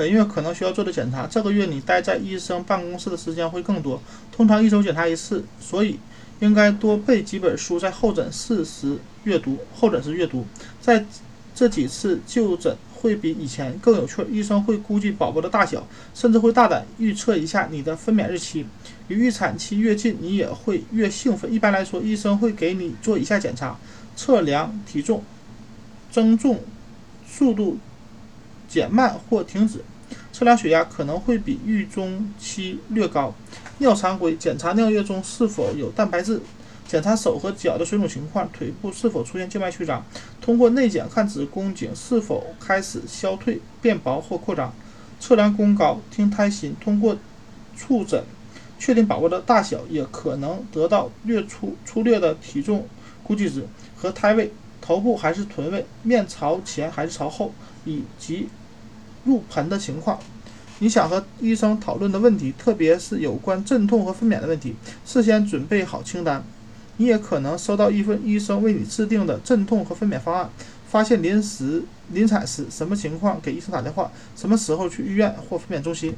本月可能需要做的检查，这个月你待在医生办公室的时间会更多，通常一周检查一次，所以应该多备几本书在候诊室时阅读。候诊时阅读，在这几次就诊会比以前更有趣，医生会估计宝宝的大小，甚至会大胆预测一下你的分娩日期。离预产期越近，你也会越兴奋。一般来说，医生会给你做以下检查：测量体重、增重速度减慢或停止。测量血压可能会比预中期略高。尿常规检查尿液中是否有蛋白质，检查手和脚的水肿情况，腿部是否出现静脉曲张。通过内检看子宫颈是否开始消退、变薄或扩张。测量宫高，听胎心。通过触诊确定宝宝的大小，也可能得到略粗粗略的体重估计值和胎位、头部还是臀位、面朝前还是朝后，以及入盆的情况。你想和医生讨论的问题，特别是有关阵痛和分娩的问题，事先准备好清单。你也可能收到一份医生为你制定的阵痛和分娩方案。发现临时临产时什么情况，给医生打电话，什么时候去医院或分娩中心。